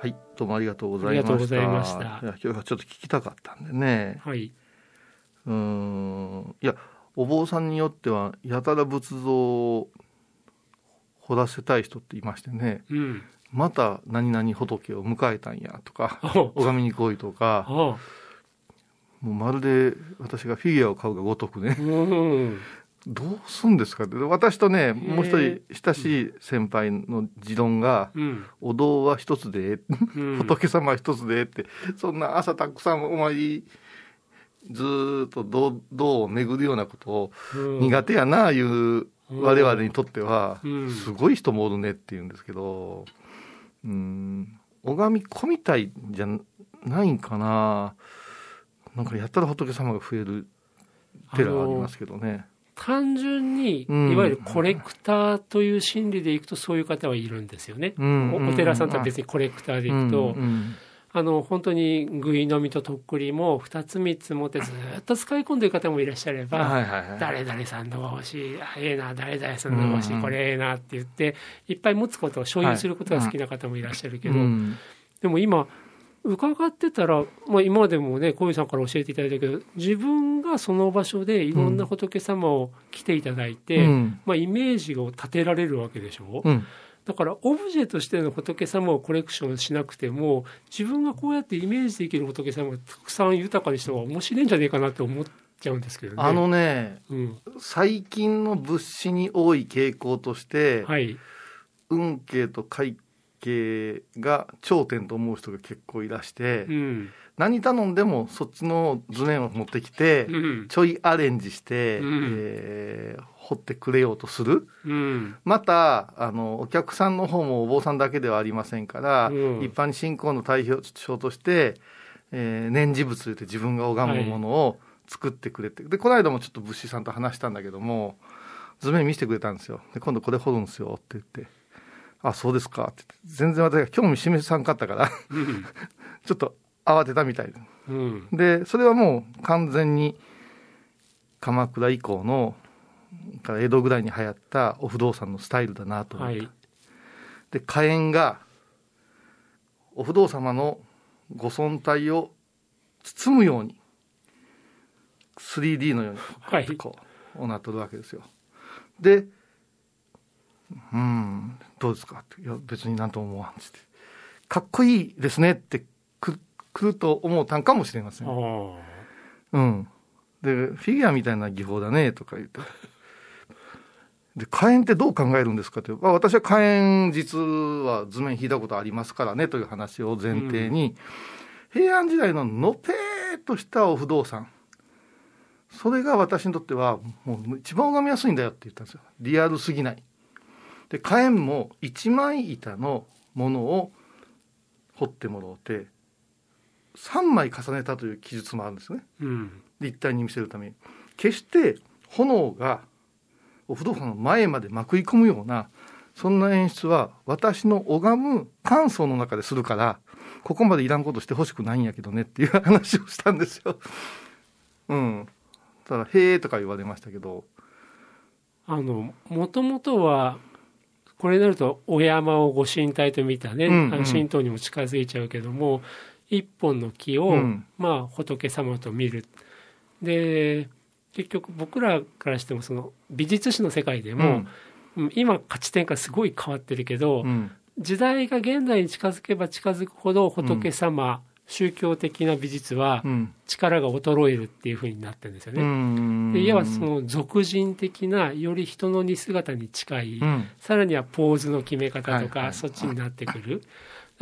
はい、どうもありがとうございました。いましたいや今日はちょっと聞きたかったんでね。はい。うーん。いや、お坊さんによっては、やたら仏像を掘らせたい人っていましてね、うん。また何々仏を迎えたんやとか、お拝みに来いとか、あもうまるで私がフィギュアを買うがごとくね、うん。どうすんですかって。私とね、もう一人親しい先輩の持論が、うん。お堂は一つで、うん。仏様は一つでって、そんな朝たくさんお参り、ずーっと堂堂を巡るようなことをうん苦手やな、いう我々にとってはう、んすごい人もおるねって言うんですけど、うん、拝み込みたいんじゃないんかな。なんかやったら仏様が増える寺ありますけどね。単純に、うん。いわゆるコレクターという心理でいくと、そういう方はいるんですよね。うん。おお寺さんとは別にコレクターでいくと、あの本当にぐい飲みととっくりも2つ3つ持ってずっと使い込んでる方もいらっしゃれば。誰々さんのが欲しい、あええな、誰々さんのが欲しい、これええなって言って、いっぱい持つことを所有することが好きな方もいらっしゃるけど、うん。でも今、伺ってたら、まあ、今までもね、小遊さんから教えていただいたけど、自分がその場所でいろんな仏様を来ていただいて、うん。まあ、イメージを立てられるわけでしょ、うん。だからオブジェとしての仏様をコレクションしなくても自分がこうやってイメージできる仏様がたくさん豊かにした方が面白いんじゃねえかなって思っちゃうんですけどね。あのね、うん、最近の物資に多い傾向として、はい、運慶と会計が頂点と思う人が結構いらして、うん。何頼んでもそっちの図面を持ってきて、うん。ちょいアレンジして、うん。えー掘ってくれようとする。うん。またあのお客さんの方もお坊さんだけではありませんから、うん。一般に信仰の対象として、えー念持仏といって自分が拝むものを作ってくれて、でこの間もちょっと仏師さんと話したんだけども図面見せてくれたんですよ。で今度これ掘るんですよって言って「あそうですか」って。全然私が興味示さんかったから。うん。ちょっと慌てたみたい。でうん。でそれはもう完全に鎌倉以降のから江戸ぐらいに流行ったお不動産のスタイルだなと思って、はい。で火炎がお不動様のご尊体を包むように 3D のようにはい。こうなっとるわけですよ。で「うんどうですか?」って「いや別になんとも思わん」っつって「かっこいいですね」ってくくると思うたんかもしれませんうん。で、フィギュアみたいな技法だね、とか言って。で、火炎ってどう考えるんですかって。まあ、私は火炎実は図面引いたことありますからね、という話を前提に、平安時代ののぺーっとしたお不動産。それが私にとっては、もう一番拝みやすいんだよって言ったんですよ。リアルすぎない。で、火炎も一枚板のものを彫ってもろうて、3枚重ねたという記述もあるんですね。うん立体に見せるために決して炎がお不動産の前までまくり込むようなそんな演出は私の拝む感想の中でするからここまでいらんことしてほしくないんやけどねっていう話をしたんですよ。うん。ただ「へえ」とか言われましたけどあのもともとはこれになるとお山をご神体と見たね、うんうん。あの神道にも近づいちゃうけども一本の木を、うん。まあ、仏様と見る。で結局僕らからしてもその美術史の世界でも、うん。今価値転換すごい変わってるけど、うん。時代が現代に近づけば近づくほど仏様、宗教的な美術はうん力が衰えるっていうふうになってるんですよね。うんでいわばその俗人的なより人の似姿に近い、うんさらにはポーズの決め方とか、はいはいそっちになってくる。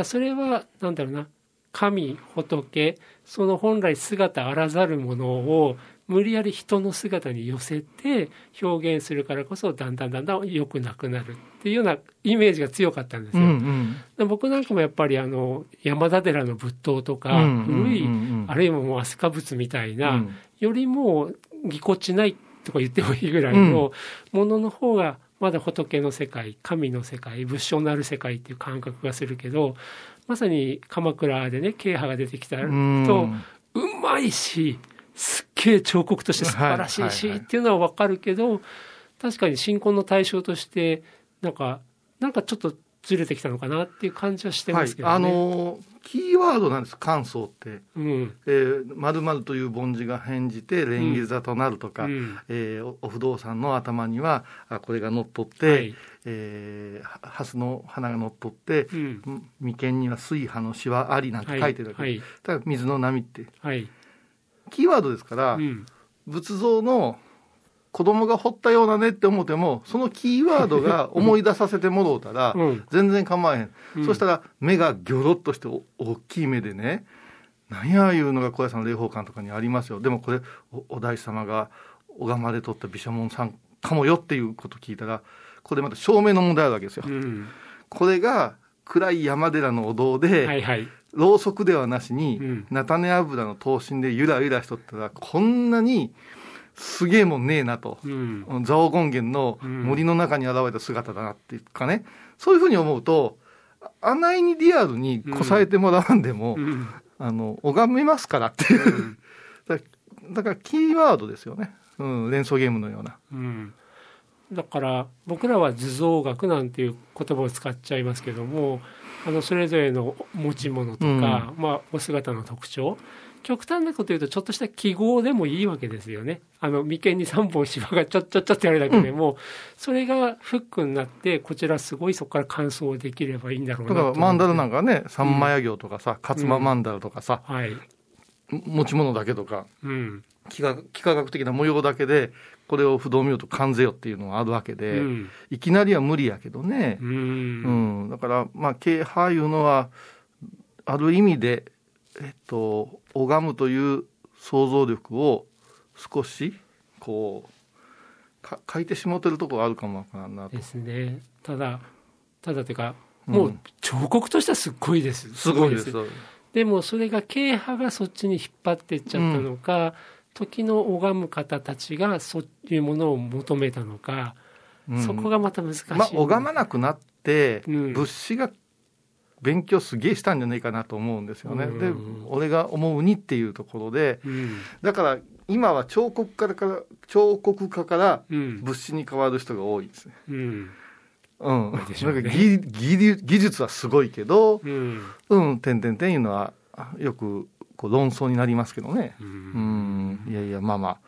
それはなんだろうな神仏その本来姿あらざるものを無理やり人の姿に寄せて表現するからこそだんだんだんだん良くなくなるっていうようなイメージが強かったんですうよ。んうん。で僕なんかもやっぱりあの山田寺の仏塔とか、うん古い、あるいはもう飛鳥仏みたいな、うん。よりもぎこちないとか言ってもいいぐらいのものの方がまだ仏の世界神の世界仏性のある世界っていう感覚がするけどまさに鎌倉でね慶派が出てきたと、うん。うまいしすっげえ彫刻として素晴らしいし、っていうのは分かるけど確かに信仰の対象としてなんかなんかちょっとずれてきたのかなっていう感じはしてますけどね。はい、あのキーワードなんです感想って「うん。えー、〇〇という梵字が変じて蓮華座となるとか、うん。えーおお不動産の頭にはあこれが乗っ取って、はい。えーは蓮の花が乗っ取ってう、ん。ん眉間には水波のしわありなんて書いてるわけ、はい。だから水の波って。はいキーワードですから、うん。仏像の子供が彫ったようなねって思ってもそのキーワードが 思い出させてもろうたら、うん。全然構わへん、うん。そしたら目がギョロッとしてお大きい目でね何やいうのが小屋さんの霊宝館とかにありますよ。でもこれおお大師様が拝まれとった毘沙門さんかもよっていうこと聞いたらこれまた証明の問題あるわけですよ。うん。これが暗い山寺のお堂で、はいはいろうそくではなしに、うん。菜種油の刀身でゆらゆらしとったらこんなにすげえもんねえなと。うん。蔵王権現の森の中に現れた姿だなっていうかね、そういうふうに思うとああないにリアルにこさえてもらわんでも、うん。あの拝めますからっていう、だだからキーワードですよね、うん、連想ゲームのような。うん。だから僕らは図像学なんていう言葉を使っちゃいますけどもあのそれぞれの持ち物とか、まあ、お姿の特徴。極端なこと言うとちょっとした記号でもいいわけですよね。あの眉間に3本芝がちょっちょっちょってやるだけでも、それがフックになってこちらすごいそこから感想できればいいんだろうだなとからマンダラなんかかね三枚行とかさ勝間マンダラとかさ、はい、持ち物だけとかうん。幾何学的な模様だけでこれを不動明と関ぜよっていうのがあるわけうで、ん。いきなりは無理やけどね。う、うん。んだからまあ慶派いうのはある意味でえっと拝むという想像力を少しこうか書いてしもてるところあるかもわからんなと。ですね。ただただというかうん。もう彫刻としてはすっごいです、すごいですでもそれが慶派がそっちに引っ張っていっちゃったのか、時の拝む方たちがそういうものを求めたのか、うん。そこがまた難しい、まあ拝まなくなって、うん。物資が勉強すげえしたんじゃないかなと思うんですよね。うん。で俺が思うにっていうところでうん。だから今は彫刻家から彫刻家からうん。物資に変わる人が多いですね。うんうん、なんか技技技術はすごいけど、うん。うん、点々点いうのはあよくこう論争になりますけどね。ううん。ん、いやいや、まあまあ、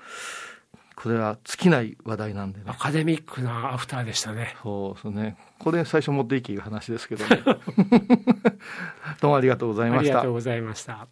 これは尽きない話題なんでね。アカデミックなアフターでしたね。そうですね。これ最初持っていけいう話ですけど、ね、どうもありがとうございました。ありがとう。ございました